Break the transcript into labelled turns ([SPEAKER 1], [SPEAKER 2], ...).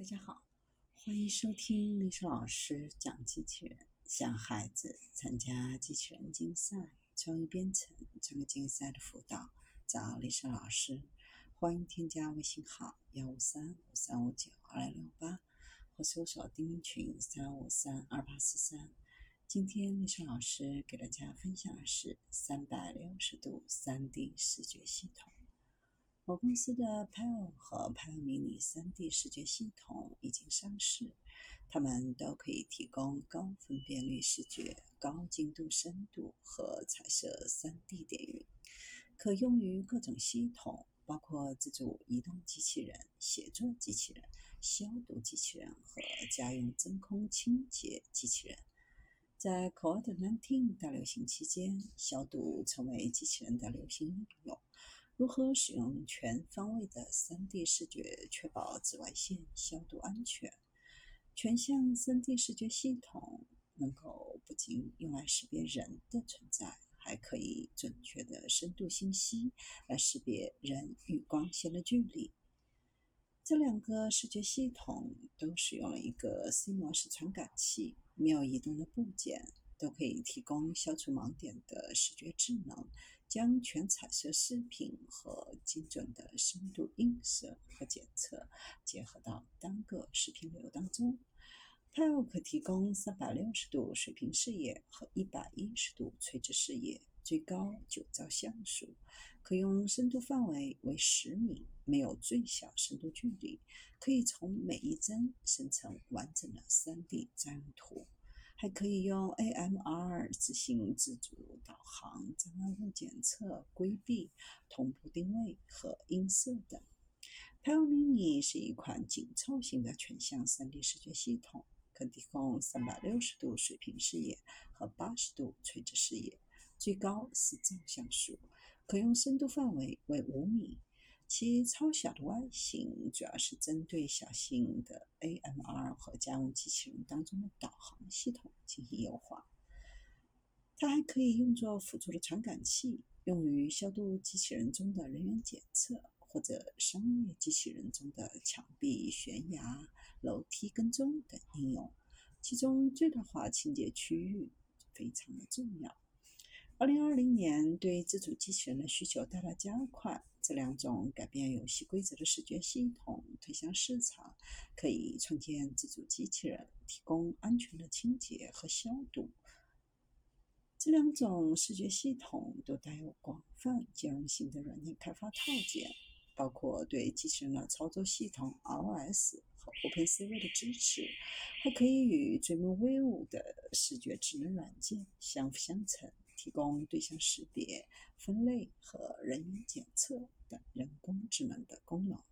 [SPEAKER 1] 大家好，欢迎收听历史老师讲机器人。想孩子参加机器人竞赛、创意编程这个竞赛的辅导，找历史老师。欢迎添加微信号幺五三五三五九二零六八，或搜索钉钉群三五三二八四三。今天历史老师给大家分享的是三百六十度三 D 视觉系统。我公司的 Pal 和 Pal Mini 3D 视觉系统已经上市，它们都可以提供高分辨率视觉、高精度深度和彩色 3D 点云，可用于各种系统，包括自主移动机器人、写作机器人、消毒机器人和家用真空清洁机器人。在 COVID-19 大流行期间，消毒成为机器人的流行应用。如何使用全方位的 3D 视觉，确保紫外线消毒安全？全向 3D 视觉系统能够不仅用来识别人的存在，还可以准确的深度信息来识别人与光线的距离。这两个视觉系统都使用了一个 C 模式传感器，没有移动的部件。都可以提供消除盲点的视觉智能，将全彩色视频和精准的深度映射和检测结合到单个视频流当中。p a l 可提供三百六十度水平视野和一百一十度垂直视野，最高九兆像素，可用深度范围为十米，没有最小深度距离，可以从每一帧生成完整的 3D 占用图。还可以用 AMR 执行自主航、障碍物检测、规避、同步定位和音色等。Pal Mini 是一款紧凑型的全向 3D 视觉系统，可提供360度水平视野和80度垂直视野，最高4兆像素，可用深度范围为5米。其超小的外形主要是针对小型的 AMR 和家用机器人当中的导航系统进行优化。它还可以用作辅助的传感器，用于消毒机器人中的人员检测，或者商业机器人中的墙壁、悬崖、楼梯跟踪等应用。其中最大化清洁区域非常的重要。二零二零年对自主机器人的需求大大加快。这两种改变游戏规则的视觉系统推向市场，可以创建自主机器人，提供安全的清洁和消毒。这两种视觉系统都带有广泛兼容性的软件开发套件，包括对机器人的操作系统 ROS 和 OpenCV 的支持，还可以与 Dreamweaver 的视觉智能软件相辅相成。提供对象识别、分类和人员检测等人工智能的功能。